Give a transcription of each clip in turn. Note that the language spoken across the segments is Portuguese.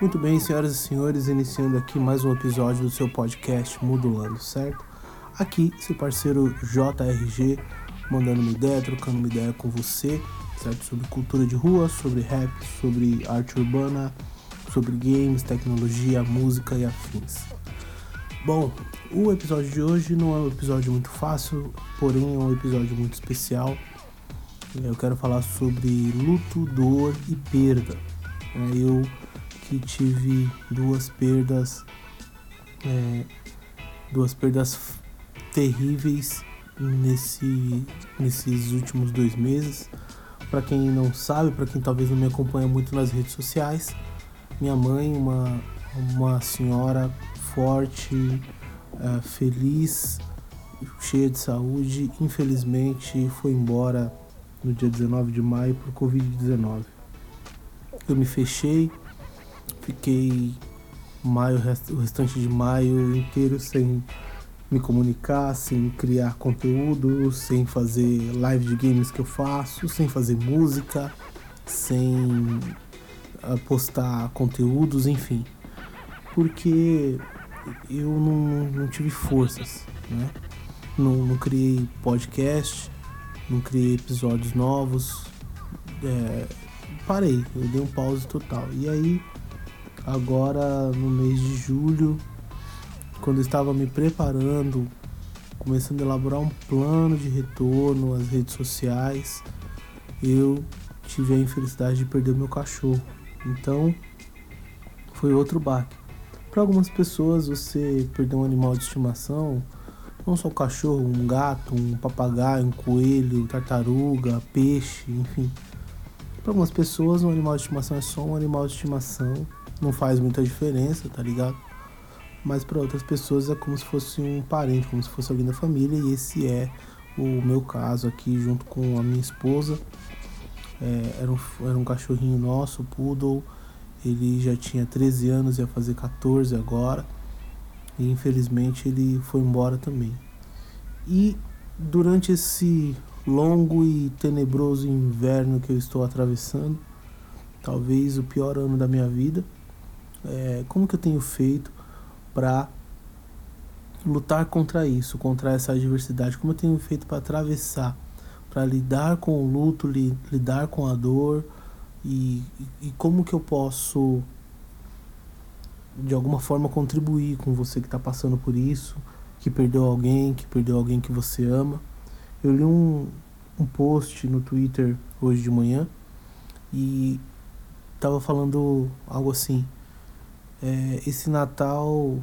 Muito bem, senhoras e senhores, iniciando aqui mais um episódio do seu podcast Modulando, certo? Aqui, seu parceiro JRG, mandando uma ideia, trocando uma ideia com você, certo? Sobre cultura de rua, sobre rap, sobre arte urbana, sobre games, tecnologia, música e afins. Bom, o episódio de hoje não é um episódio muito fácil, porém é um episódio muito especial. Eu quero falar sobre luto, dor e perda. Eu que tive duas perdas, é, duas perdas terríveis nesse, nesses últimos dois meses. Para quem não sabe, para quem talvez não me acompanha muito nas redes sociais, minha mãe, uma, uma senhora forte, é, feliz, cheia de saúde, infelizmente foi embora no dia 19 de maio por Covid-19. Eu me fechei, Fiquei maio, o restante de maio inteiro sem me comunicar, sem criar conteúdo, sem fazer live de games que eu faço, sem fazer música, sem ah, postar conteúdos, enfim. Porque eu não, não tive forças, né? Não, não, criei podcast, não criei episódios novos, é, parei, eu dei um pause total. E aí agora no mês de julho, quando estava me preparando, começando a elaborar um plano de retorno às redes sociais, eu tive a infelicidade de perder meu cachorro. Então, foi outro baque. Para algumas pessoas, você perder um animal de estimação, não só um cachorro, um gato, um papagaio, um coelho, tartaruga, peixe, enfim. Para algumas pessoas, um animal de estimação é só um animal de estimação não faz muita diferença, tá ligado? Mas para outras pessoas é como se fosse um parente, como se fosse alguém da família, e esse é o meu caso aqui, junto com a minha esposa. É, era, um, era um cachorrinho nosso, Poodle. Ele já tinha 13 anos, ia fazer 14 agora. E infelizmente ele foi embora também. E durante esse longo e tenebroso inverno que eu estou atravessando, talvez o pior ano da minha vida, é, como que eu tenho feito para lutar contra isso, contra essa adversidade? Como eu tenho feito para atravessar, para lidar com o luto, li, lidar com a dor e, e como que eu posso de alguma forma contribuir com você que está passando por isso, que perdeu alguém, que perdeu alguém que você ama. Eu li um, um post no Twitter hoje de manhã e estava falando algo assim é, esse Natal,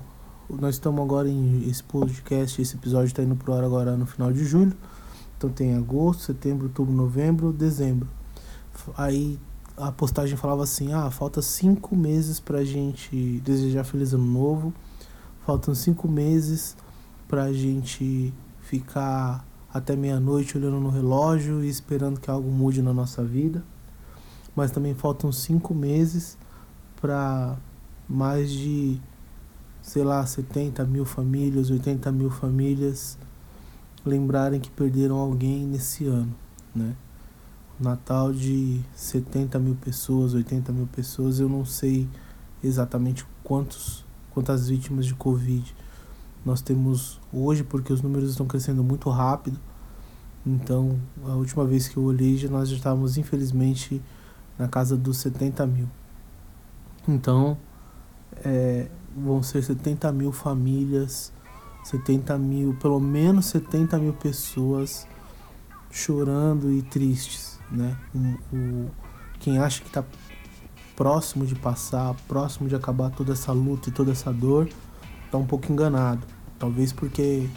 nós estamos agora em esse podcast, esse episódio está indo pro ar agora no final de julho. Então tem agosto, setembro, outubro, novembro, dezembro. Aí a postagem falava assim: ah, falta cinco meses pra gente desejar feliz ano novo. Faltam cinco meses pra gente ficar até meia-noite olhando no relógio e esperando que algo mude na nossa vida. Mas também faltam cinco meses para mais de, sei lá, 70 mil famílias, 80 mil famílias lembrarem que perderam alguém nesse ano, né? Natal de 70 mil pessoas, 80 mil pessoas, eu não sei exatamente quantos, quantas vítimas de Covid nós temos hoje, porque os números estão crescendo muito rápido. Então, a última vez que eu olhei, nós já estávamos, infelizmente, na casa dos 70 mil. Então, é, vão ser 70 mil famílias, 70 mil, pelo menos 70 mil pessoas chorando e tristes, né? O, o quem acha que está próximo de passar, próximo de acabar toda essa luta e toda essa dor, está um pouco enganado. Talvez porque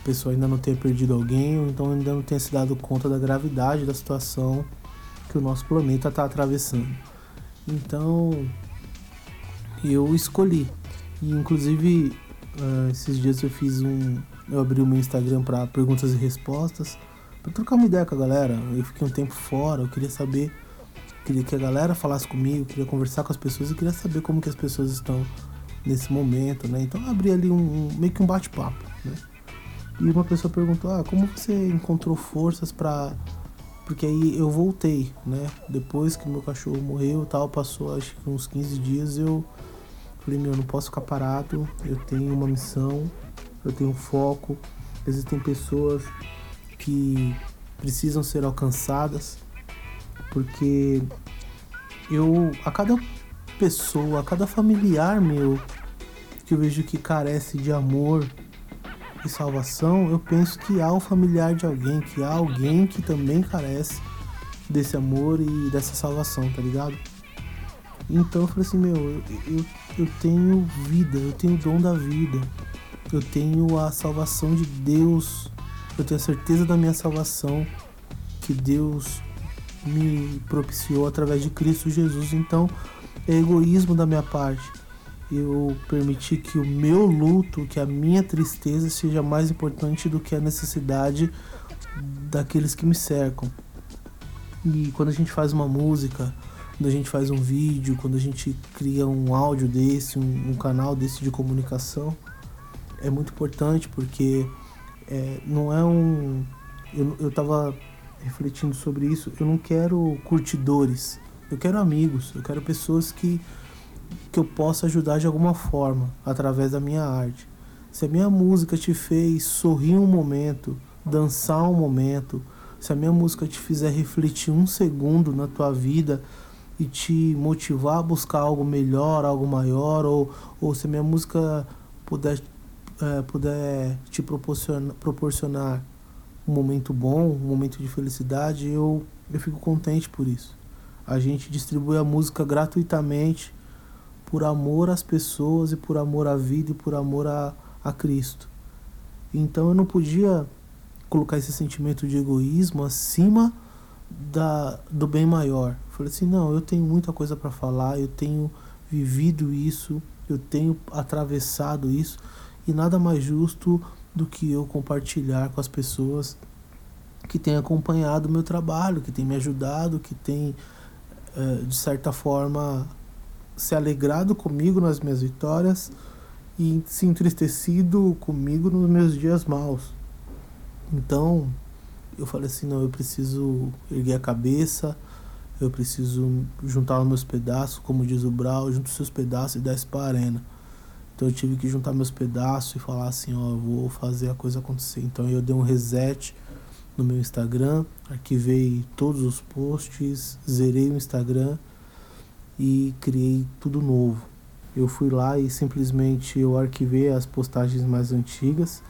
a pessoa ainda não tenha perdido alguém, ou então ainda não tenha se dado conta da gravidade da situação que o nosso planeta está atravessando. Então, eu escolhi. E inclusive uh, esses dias eu fiz um. Eu abri o meu Instagram para perguntas e respostas. para trocar uma ideia com a galera. Eu fiquei um tempo fora, eu queria saber. Queria que a galera falasse comigo, queria conversar com as pessoas e queria saber como que as pessoas estão nesse momento, né? Então eu abri ali um, um meio que um bate-papo, né? E uma pessoa perguntou: "Ah, como você encontrou forças para Porque aí eu voltei, né? Depois que meu cachorro morreu tal, passou acho que uns 15 dias, eu falei, meu, não posso ficar parado, eu tenho uma missão, eu tenho um foco. Existem pessoas que precisam ser alcançadas, porque eu, a cada pessoa, a cada familiar meu que eu vejo que carece de amor e salvação, eu penso que há um familiar de alguém, que há alguém que também carece desse amor e dessa salvação, tá ligado? Então eu falei assim, meu, eu, eu, eu tenho vida, eu tenho o dom da vida, eu tenho a salvação de Deus, eu tenho a certeza da minha salvação que Deus me propiciou através de Cristo Jesus. Então é egoísmo da minha parte eu permitir que o meu luto, que a minha tristeza seja mais importante do que a necessidade daqueles que me cercam. E quando a gente faz uma música, quando a gente faz um vídeo, quando a gente cria um áudio desse, um, um canal desse de comunicação, é muito importante porque é, não é um. Eu, eu tava refletindo sobre isso, eu não quero curtidores, eu quero amigos, eu quero pessoas que que eu possa ajudar de alguma forma através da minha arte. Se a minha música te fez sorrir um momento, dançar um momento, se a minha música te fizer refletir um segundo na tua vida e te motivar a buscar algo melhor, algo maior, ou, ou se a minha música puder, é, puder te proporcionar, proporcionar um momento bom, um momento de felicidade, eu, eu fico contente por isso. A gente distribui a música gratuitamente por amor às pessoas e por amor à vida e por amor a, a Cristo. Então eu não podia colocar esse sentimento de egoísmo acima da, do bem maior. Falei assim: não, eu tenho muita coisa para falar, eu tenho vivido isso, eu tenho atravessado isso, e nada mais justo do que eu compartilhar com as pessoas que têm acompanhado o meu trabalho, que têm me ajudado, que têm, eh, de certa forma, se alegrado comigo nas minhas vitórias e se entristecido comigo nos meus dias maus. Então, eu falei assim, não, eu preciso erguer a cabeça, eu preciso juntar os meus pedaços, como diz o Brau, junto os seus pedaços e desce para a arena. Então eu tive que juntar meus pedaços e falar assim, ó, vou fazer a coisa acontecer. Então eu dei um reset no meu Instagram, arquivei todos os posts, zerei o Instagram e criei tudo novo. Eu fui lá e simplesmente eu arquivei as postagens mais antigas,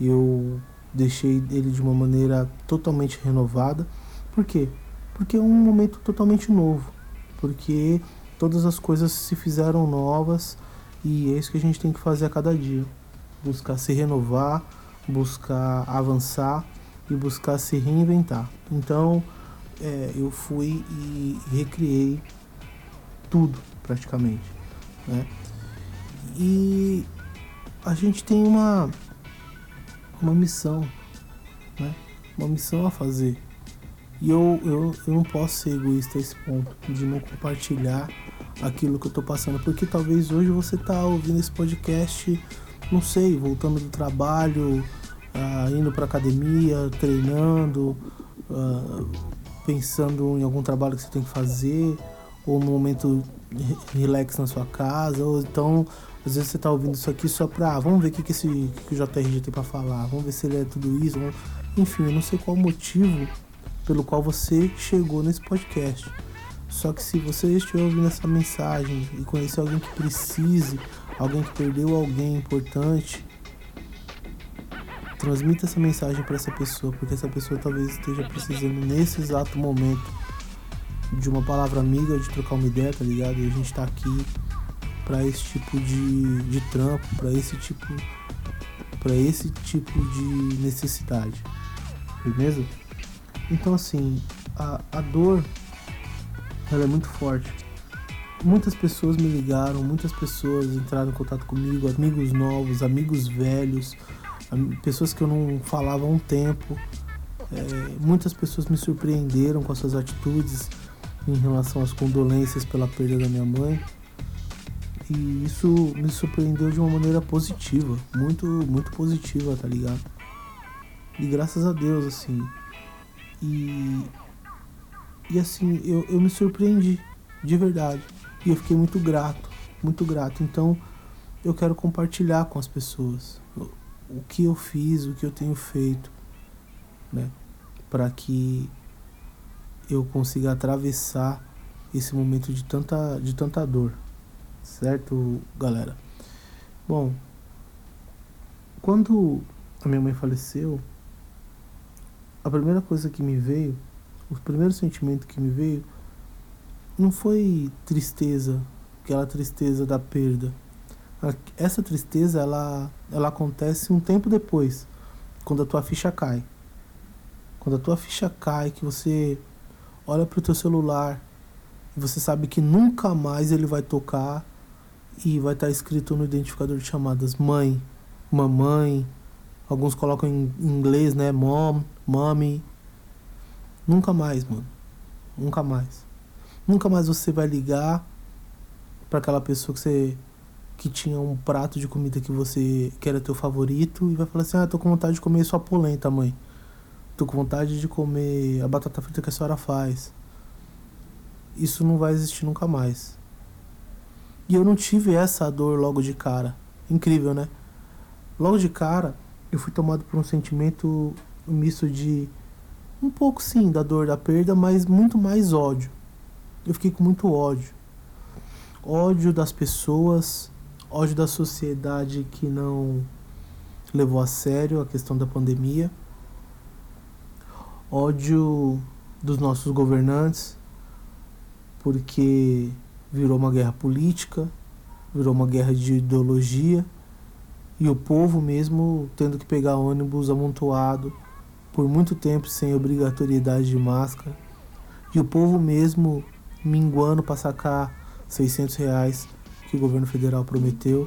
eu deixei ele de uma maneira totalmente renovada. Por quê? Porque é um momento totalmente novo, porque todas as coisas se fizeram novas e é isso que a gente tem que fazer a cada dia. Buscar se renovar, buscar avançar e buscar se reinventar. Então é, eu fui e recriei tudo praticamente, né? E a gente tem uma uma missão, né? Uma missão a fazer. E eu, eu, eu não posso ser egoísta a esse ponto de não compartilhar aquilo que eu tô passando, porque talvez hoje você tá ouvindo esse podcast, não sei, voltando do trabalho, uh, indo para academia, treinando, uh, pensando em algum trabalho que você tem que fazer, ou um momento relax na sua casa, ou então às vezes você tá ouvindo isso aqui só pra, ah, vamos ver o que, que, esse, que, o JRG tem pra falar, vamos ver se ele é tudo isso, vamos... enfim, eu não sei qual o motivo pelo qual você chegou nesse podcast. Só que se você estiver ouvindo essa mensagem e conhecer alguém que precise, alguém que perdeu alguém importante, transmita essa mensagem para essa pessoa, porque essa pessoa talvez esteja precisando nesse exato momento de uma palavra amiga, de trocar uma ideia, tá ligado? E a gente tá aqui para esse tipo de, de trampo, para esse tipo para esse tipo de necessidade. Beleza? Então assim, a, a dor ela é muito forte. Muitas pessoas me ligaram, muitas pessoas entraram em contato comigo, amigos novos, amigos velhos, pessoas que eu não falava há um tempo. É, muitas pessoas me surpreenderam com as suas atitudes, em relação às condolências pela perda da minha mãe. E isso me surpreendeu de uma maneira positiva, muito, muito positiva, tá ligado? E graças a Deus, assim. E e assim, eu, eu me surpreendi, de verdade. E eu fiquei muito grato, muito grato. Então, eu quero compartilhar com as pessoas o que eu fiz, o que eu tenho feito, né? Para que eu consiga atravessar esse momento de tanta, de tanta dor, certo, galera? Bom, quando a minha mãe faleceu, a primeira coisa que me veio, o primeiro sentimento que me veio, não foi tristeza, aquela tristeza da perda. Essa tristeza, ela, ela acontece um tempo depois, quando a tua ficha cai. Quando a tua ficha cai, que você olha para o teu celular e você sabe que nunca mais ele vai tocar e vai estar tá escrito no identificador de chamadas mãe, mamãe, alguns colocam em inglês, né, mom, mommy. Nunca mais, mano. Nunca mais. Nunca mais você vai ligar para aquela pessoa que você que tinha um prato de comida que você que era teu favorito e vai falar assim: "Ah, tô com vontade de comer sua polenta, mãe". Tô com vontade de comer a batata frita que a senhora faz. Isso não vai existir nunca mais. E eu não tive essa dor logo de cara. Incrível, né? Logo de cara, eu fui tomado por um sentimento misto de um pouco sim da dor da perda, mas muito mais ódio. Eu fiquei com muito ódio. Ódio das pessoas, ódio da sociedade que não levou a sério a questão da pandemia ódio dos nossos governantes, porque virou uma guerra política, virou uma guerra de ideologia, e o povo mesmo tendo que pegar ônibus amontoado por muito tempo sem obrigatoriedade de máscara, e o povo mesmo minguando para sacar 600 reais que o governo federal prometeu.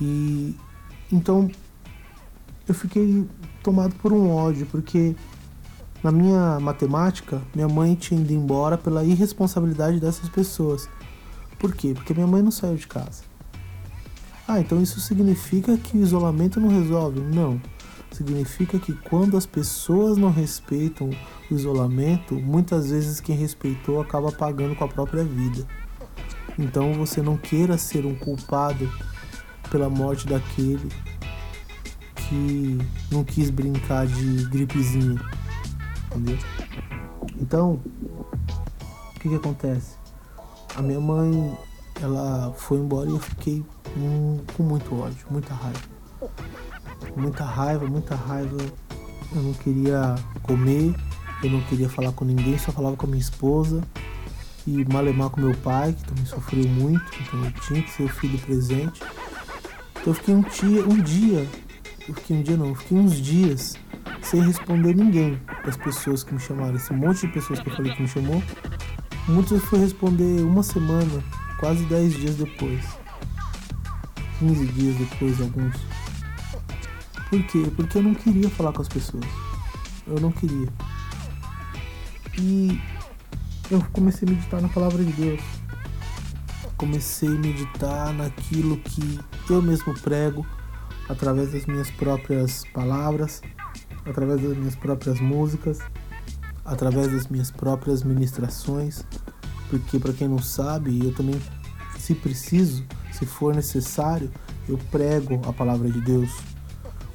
E então eu fiquei tomado por um ódio, porque na minha matemática, minha mãe tinha ido embora pela irresponsabilidade dessas pessoas. Por quê? Porque minha mãe não saiu de casa. Ah, então isso significa que o isolamento não resolve? Não. Significa que quando as pessoas não respeitam o isolamento, muitas vezes quem respeitou acaba pagando com a própria vida. Então você não queira ser um culpado pela morte daquele que não quis brincar de gripezinha, entendeu? Então, o que que acontece? A minha mãe, ela foi embora e eu fiquei com, com muito ódio, muita raiva. Muita raiva, muita raiva. Eu não queria comer, eu não queria falar com ninguém, só falava com a minha esposa e malemar com meu pai, que também sofreu muito, então eu tinha que ser o filho presente. Então eu fiquei um dia, um dia eu fiquei um dia não, eu fiquei uns dias sem responder ninguém das pessoas que me chamaram. Esse monte de pessoas que eu falei que me chamou, muitos foi responder uma semana, quase 10 dias depois. 15 dias depois, alguns. Por quê? Porque eu não queria falar com as pessoas. Eu não queria. E eu comecei a meditar na palavra de Deus. Comecei a meditar naquilo que eu mesmo prego através das minhas próprias palavras, através das minhas próprias músicas, através das minhas próprias ministrações, porque para quem não sabe, eu também, se preciso, se for necessário, eu prego a palavra de Deus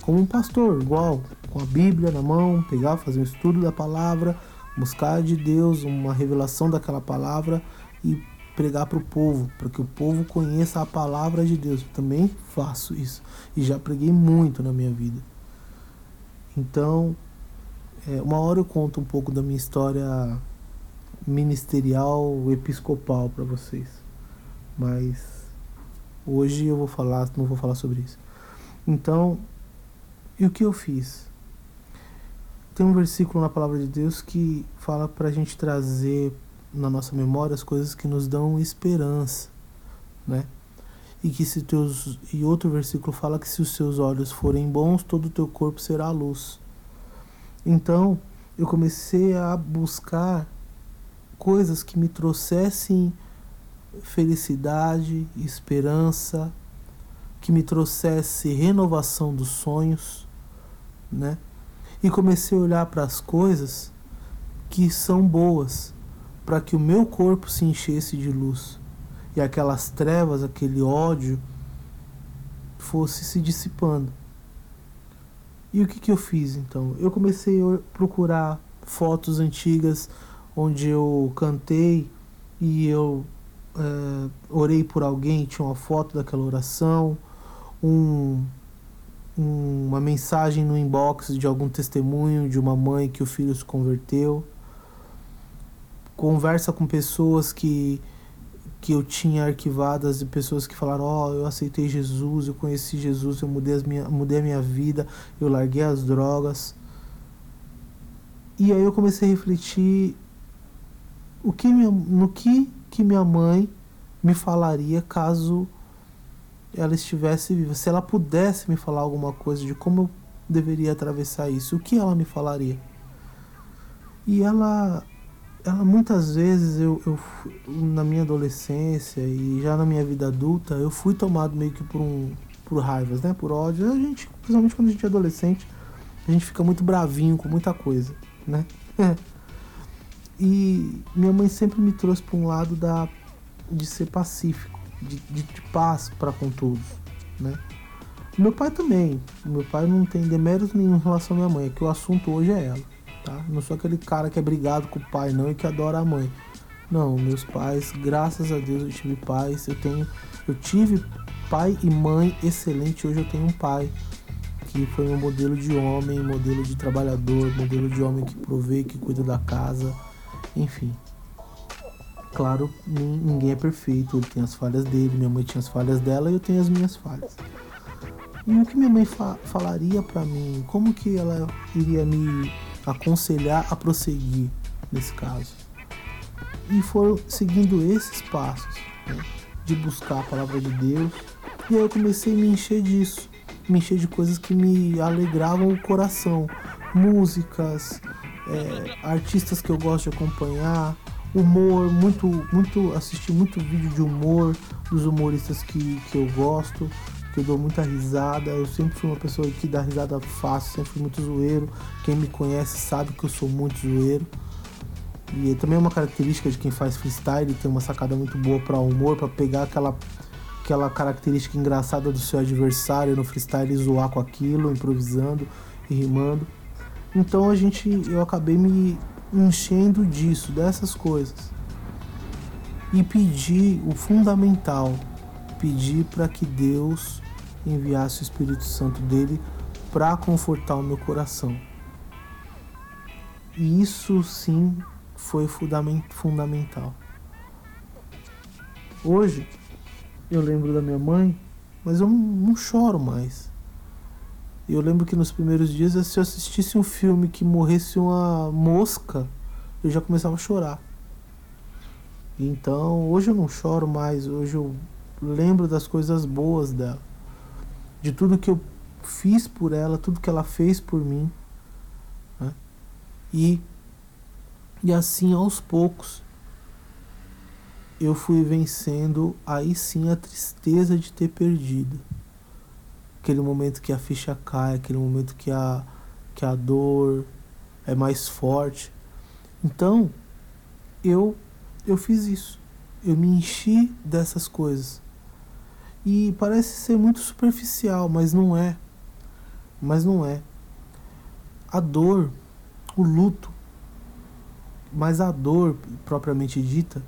como um pastor, igual, com a Bíblia na mão, pegar, fazer um estudo da palavra, buscar de Deus uma revelação daquela palavra e pregar para o povo, para que o povo conheça a palavra de Deus. Eu também faço isso e já preguei muito na minha vida. Então, é, uma hora eu conto um pouco da minha história ministerial, episcopal para vocês, mas hoje eu vou falar, não vou falar sobre isso. Então, e o que eu fiz? Tem um versículo na palavra de Deus que fala para a gente trazer na nossa memória as coisas que nos dão esperança, né? E que se teus e outro versículo fala que se os seus olhos forem bons, todo o teu corpo será luz. Então, eu comecei a buscar coisas que me trouxessem felicidade, esperança, que me trouxesse renovação dos sonhos, né? E comecei a olhar para as coisas que são boas para que o meu corpo se enchesse de luz e aquelas trevas, aquele ódio fosse se dissipando. E o que, que eu fiz então? Eu comecei a procurar fotos antigas onde eu cantei e eu é, orei por alguém, tinha uma foto daquela oração, um, um, uma mensagem no inbox de algum testemunho de uma mãe que o filho se converteu. Conversa com pessoas que que eu tinha arquivadas de pessoas que falaram: Ó, oh, eu aceitei Jesus, eu conheci Jesus, eu mudei, as minha, mudei a minha vida, eu larguei as drogas. E aí eu comecei a refletir o que minha, no que, que minha mãe me falaria caso ela estivesse viva. Se ela pudesse me falar alguma coisa de como eu deveria atravessar isso, o que ela me falaria? E ela ela muitas vezes eu, eu na minha adolescência e já na minha vida adulta eu fui tomado meio que por um por raivas né por ódio a gente principalmente quando a gente é adolescente a gente fica muito bravinho com muita coisa né e minha mãe sempre me trouxe para um lado da de ser pacífico de, de, de paz para com todos né meu pai também meu pai não tem deméritos nenhum em relação à minha mãe é que o assunto hoje é ela tá? Não sou aquele cara que é brigado com o pai, não, e que adora a mãe. Não, meus pais, graças a Deus eu tive pais, eu tenho, eu tive pai e mãe excelente, hoje eu tenho um pai que foi um modelo de homem, modelo de trabalhador, modelo de homem que provê, que cuida da casa, enfim. Claro, ninguém é perfeito, ele tem as falhas dele, minha mãe tinha as falhas dela e eu tenho as minhas falhas. E o que minha mãe fa falaria para mim? Como que ela iria me aconselhar a prosseguir nesse caso. E foram seguindo esses passos, né, de buscar a palavra de Deus. E aí eu comecei a me encher disso, me encher de coisas que me alegravam o coração, músicas, é, artistas que eu gosto de acompanhar, humor, muito, muito, assisti muito vídeo de humor dos humoristas que, que eu gosto que eu dou muita risada. Eu sempre fui uma pessoa que dá risada fácil, sempre fui muito zoeiro. Quem me conhece sabe que eu sou muito zoeiro. E também é uma característica de quem faz freestyle, tem uma sacada muito boa para humor, para pegar aquela aquela característica engraçada do seu adversário no freestyle zoar com aquilo, improvisando e rimando. Então a gente eu acabei me enchendo disso, dessas coisas. E pedi o fundamental, pedir para que Deus enviasse o Espírito Santo dele para confortar o meu coração. E isso sim foi fundamental. Hoje eu lembro da minha mãe, mas eu não choro mais. Eu lembro que nos primeiros dias, se eu assistisse um filme que morresse uma mosca, eu já começava a chorar. Então, hoje eu não choro mais, hoje eu lembro das coisas boas dela de tudo que eu fiz por ela, tudo que ela fez por mim. Né? E, e assim aos poucos eu fui vencendo aí sim a tristeza de ter perdido. Aquele momento que a ficha cai, aquele momento que a, que a dor é mais forte. Então, eu eu fiz isso. Eu me enchi dessas coisas. E parece ser muito superficial, mas não é. Mas não é. A dor, o luto, mas a dor propriamente dita,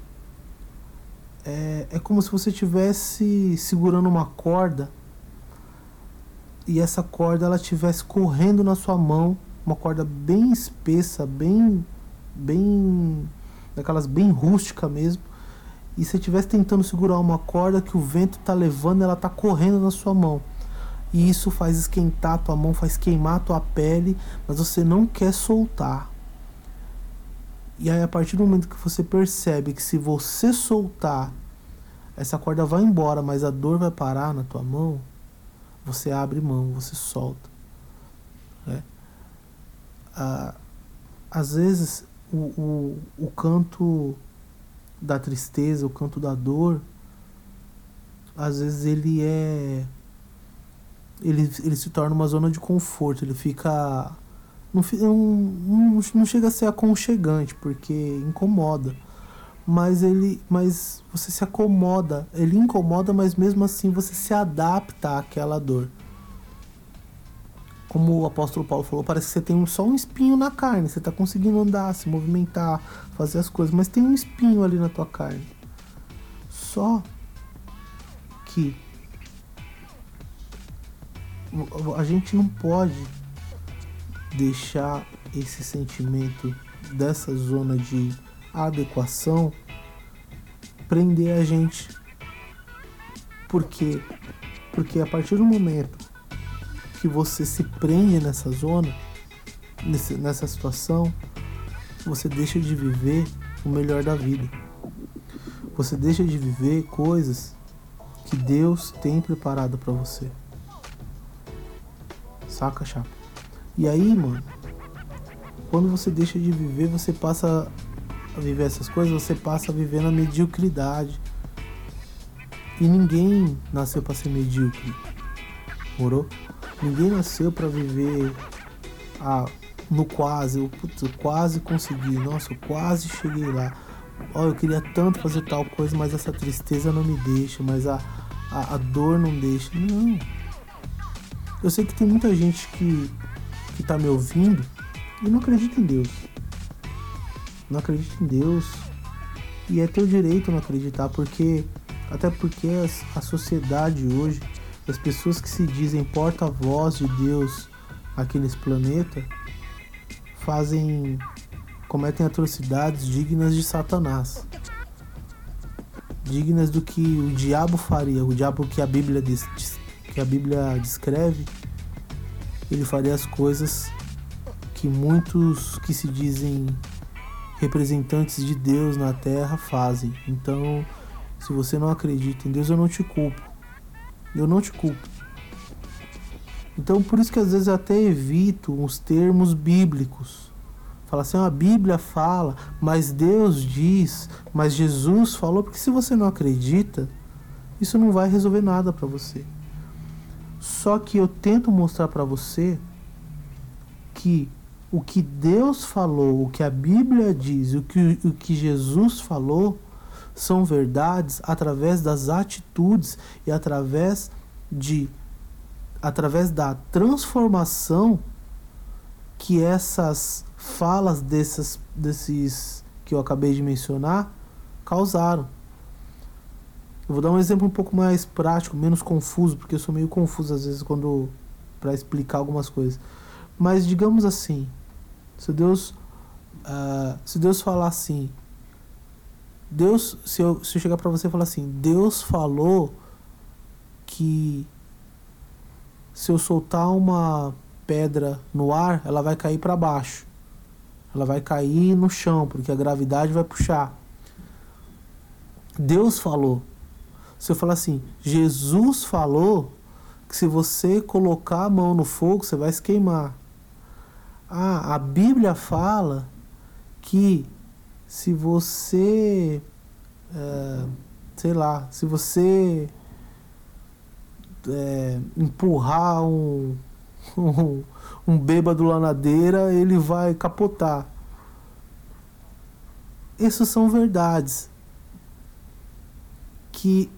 é, é como se você estivesse segurando uma corda e essa corda ela estivesse correndo na sua mão, uma corda bem espessa, bem, bem, daquelas bem rústica mesmo, e você estivesse tentando segurar uma corda que o vento está levando, ela está correndo na sua mão. E isso faz esquentar a tua mão, faz queimar a tua pele, mas você não quer soltar. E aí a partir do momento que você percebe que se você soltar, essa corda vai embora, mas a dor vai parar na tua mão, você abre mão, você solta. Né? Ah, às vezes o, o, o canto da tristeza, o canto da dor, às vezes ele é ele, ele se torna uma zona de conforto, ele fica Não, não, não chega a ser aconchegante, porque incomoda. Mas ele. Mas você se acomoda. Ele incomoda, mas mesmo assim você se adapta àquela dor. Como o apóstolo Paulo falou, parece que você tem só um espinho na carne. Você está conseguindo andar, se movimentar, fazer as coisas, mas tem um espinho ali na tua carne. Só que a gente não pode deixar esse sentimento dessa zona de adequação prender a gente. Por quê? Porque a partir do momento que você se prende nessa zona, nessa situação, você deixa de viver o melhor da vida. Você deixa de viver coisas que Deus tem preparado para você. Saca, chapa? E aí, mano, quando você deixa de viver, você passa a viver essas coisas, você passa a viver na mediocridade. E ninguém nasceu para ser medíocre. Morou? Ninguém nasceu para viver a, no quase. Eu, putz, eu quase consegui. Nossa, eu quase cheguei lá. Ó, eu queria tanto fazer tal coisa, mas essa tristeza não me deixa, mas a, a, a dor não deixa. Não. Eu sei que tem muita gente que que está me ouvindo e não acredita em Deus. Não acredita em Deus. E é teu direito não acreditar, porque até porque a, a sociedade hoje, as pessoas que se dizem porta-voz de Deus aqui nesse planeta, fazem cometem atrocidades dignas de Satanás. Dignas do que o diabo faria, o diabo que a Bíblia diz, que a Bíblia descreve ele faria as coisas que muitos que se dizem representantes de Deus na terra fazem. Então, se você não acredita em Deus, eu não te culpo. Eu não te culpo. Então, por isso que às vezes eu até evito os termos bíblicos. Fala assim, a Bíblia fala, mas Deus diz, mas Jesus falou, porque se você não acredita, isso não vai resolver nada para você. Só que eu tento mostrar para você que o que Deus falou, o que a Bíblia diz, o que, o que Jesus falou, são verdades através das atitudes e através de através da transformação que essas falas desses, desses que eu acabei de mencionar causaram. Eu vou dar um exemplo um pouco mais prático, menos confuso, porque eu sou meio confuso às vezes quando para explicar algumas coisas. Mas digamos assim, se Deus uh, se Deus falar assim, Deus se eu, se eu chegar para você e falar assim, Deus falou que se eu soltar uma pedra no ar, ela vai cair para baixo. Ela vai cair no chão, porque a gravidade vai puxar. Deus falou. Se eu falar assim, Jesus falou que se você colocar a mão no fogo, você vai se queimar. Ah, a Bíblia fala que se você, é, sei lá, se você é, empurrar um, um, um bêbado lá na ele vai capotar. Essas são verdades que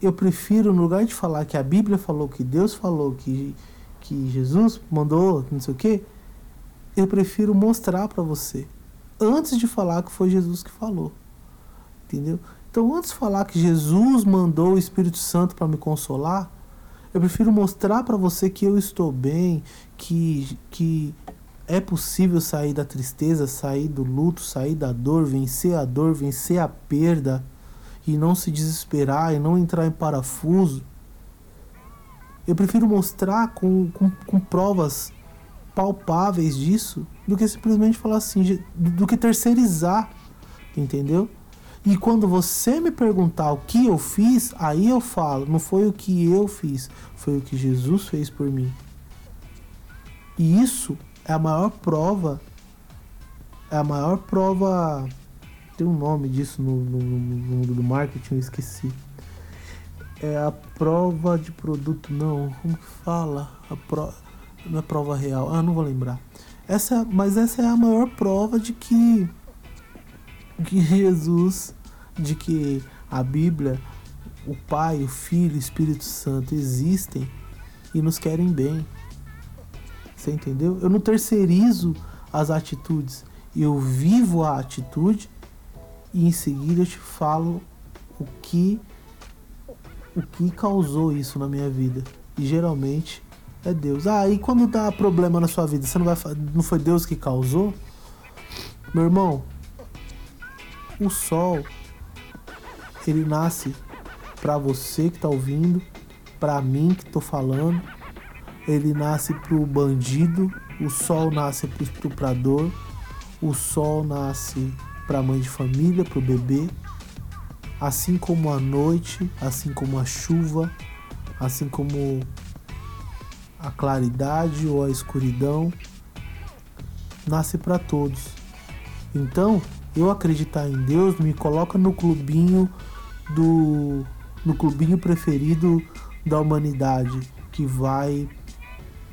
eu prefiro, no lugar de falar que a Bíblia falou, que Deus falou, que, que Jesus mandou, não sei o quê, eu prefiro mostrar para você. Antes de falar que foi Jesus que falou. Entendeu? Então, antes de falar que Jesus mandou o Espírito Santo para me consolar, eu prefiro mostrar para você que eu estou bem, que, que é possível sair da tristeza, sair do luto, sair da dor, vencer a dor, vencer a perda e não se desesperar e não entrar em parafuso. Eu prefiro mostrar com, com, com provas palpáveis disso do que simplesmente falar assim, do que terceirizar, entendeu? E quando você me perguntar o que eu fiz, aí eu falo, não foi o que eu fiz, foi o que Jesus fez por mim. E isso é a maior prova, é a maior prova tem um nome disso no, no, no mundo do marketing, eu esqueci. É a prova de produto, não. Como que fala? A pro... É prova real. Ah, não vou lembrar. Essa, mas essa é a maior prova de que, que Jesus, de que a Bíblia, o Pai, o Filho, o Espírito Santo existem e nos querem bem. Você entendeu? Eu não terceirizo as atitudes, eu vivo a atitude e em seguida eu te falo o que o que causou isso na minha vida. E geralmente é Deus. Ah, e quando dá problema na sua vida, você não vai não foi Deus que causou? Meu irmão, o sol ele nasce para você que tá ouvindo, para mim que tô falando. Ele nasce pro bandido, o sol nasce pro estuprador, o sol nasce para mãe de família, para o bebê, assim como a noite, assim como a chuva, assim como a claridade ou a escuridão, nasce para todos. Então, eu acreditar em Deus me coloca no clubinho do no clubinho preferido da humanidade, que vai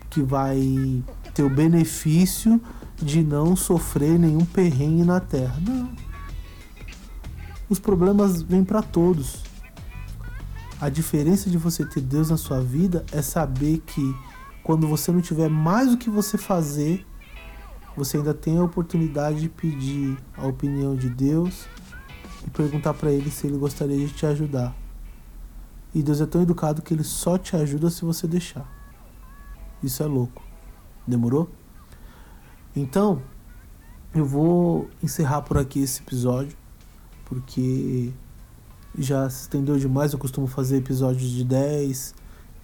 que vai ter o benefício de não sofrer nenhum perrengue na Terra. Não. Os problemas vêm para todos. A diferença de você ter Deus na sua vida é saber que quando você não tiver mais o que você fazer, você ainda tem a oportunidade de pedir a opinião de Deus e perguntar para ele se ele gostaria de te ajudar. E Deus é tão educado que ele só te ajuda se você deixar. Isso é louco. Demorou? Então, eu vou encerrar por aqui esse episódio, porque já se estendeu demais. Eu costumo fazer episódios de 10,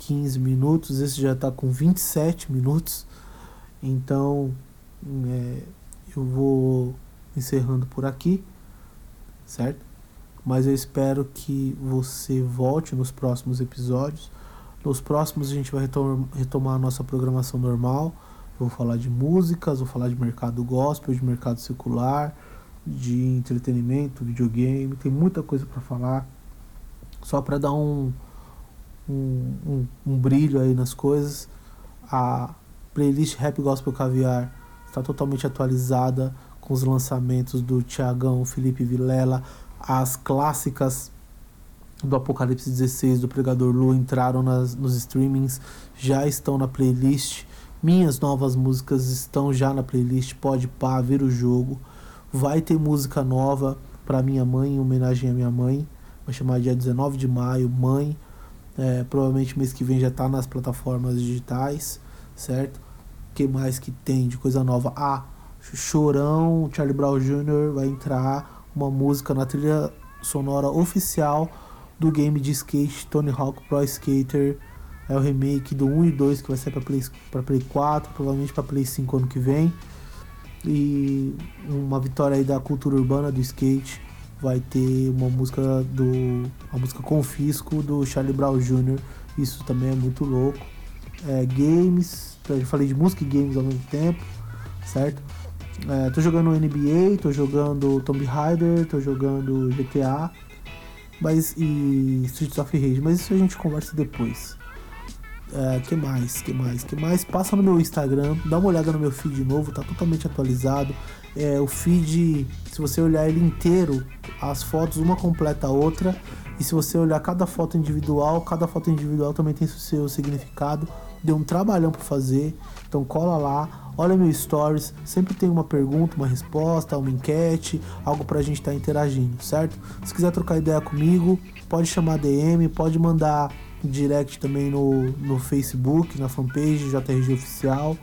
15 minutos, esse já está com 27 minutos. Então, é, eu vou encerrando por aqui, certo? Mas eu espero que você volte nos próximos episódios. Nos próximos a gente vai retomar a nossa programação normal vou falar de músicas, vou falar de mercado gospel, de mercado secular, de entretenimento, videogame, tem muita coisa para falar. Só para dar um, um, um, um, brilho aí nas coisas, a playlist Rap Gospel Caviar está totalmente atualizada com os lançamentos do Tiagão, Felipe Vilela, as clássicas do Apocalipse 16 do Pregador Lu entraram nas, nos streamings, já estão na playlist minhas novas músicas estão já na playlist, pode pá, ver o jogo. Vai ter música nova para minha mãe, em homenagem à minha mãe. Vai chamar dia 19 de maio, mãe. É, provavelmente mês que vem já tá nas plataformas digitais, certo? O que mais que tem de coisa nova? Ah, Chorão, Charlie Brown Jr. vai entrar uma música na trilha sonora oficial do game de skate Tony Hawk Pro Skater é o remake do 1 e 2 que vai sair para Play, Play 4, provavelmente para Play 5 ano que vem. E uma vitória aí da cultura urbana do skate. Vai ter uma música do. uma música Confisco do Charlie Brown Jr. Isso também é muito louco. É, games, eu falei de música e games ao mesmo tempo, certo? É, tô jogando NBA, tô jogando Tomb Raider, tô jogando GTA mas, e Streets of Rage, mas isso a gente conversa depois. É, que mais? Que mais? Que mais? Passa no meu Instagram, dá uma olhada no meu feed de novo, tá totalmente atualizado. É, o feed, se você olhar ele inteiro, as fotos uma completa a outra. E se você olhar cada foto individual, cada foto individual também tem seu significado. Deu um trabalhão para fazer, então cola lá, olha meu stories, sempre tem uma pergunta, uma resposta, uma enquete, algo pra gente estar tá interagindo, certo? Se quiser trocar ideia comigo, pode chamar DM, pode mandar direct também no, no Facebook, na fanpage JRG Oficial.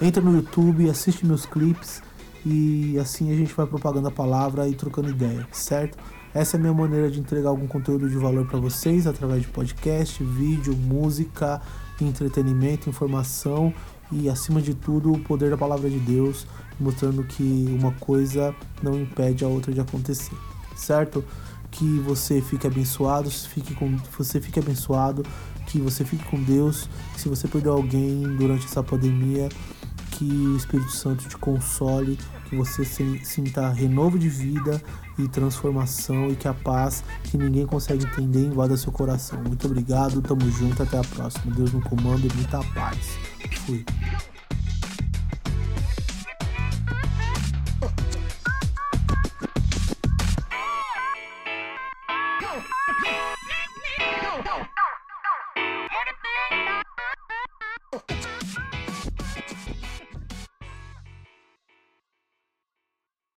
Entra no YouTube, assiste meus clipes e assim a gente vai propagando a palavra e trocando ideia, certo? Essa é a minha maneira de entregar algum conteúdo de valor para vocês através de podcast, vídeo, música, entretenimento, informação e acima de tudo o poder da palavra de Deus, mostrando que uma coisa não impede a outra de acontecer, certo? que você fique abençoado, fique com, você fique abençoado, que você fique com Deus. Se você perdeu alguém durante essa pandemia, que o Espírito Santo te console que você sinta renovo de vida e transformação e que a paz que ninguém consegue entender invada seu coração. Muito obrigado, tamo junto, até a próxima. Deus no comando e muita paz. Fui.